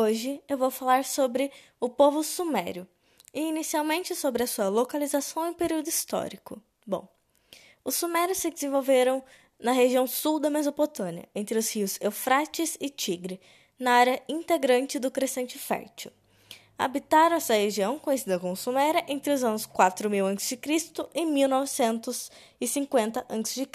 Hoje eu vou falar sobre o povo sumério e inicialmente sobre a sua localização e período histórico. Bom, os sumérios se desenvolveram na região sul da Mesopotâmia, entre os rios Eufrates e Tigre, na área integrante do Crescente Fértil. Habitaram essa região, conhecida como Suméria, entre os anos 4000 a.C. e 1950 a.C.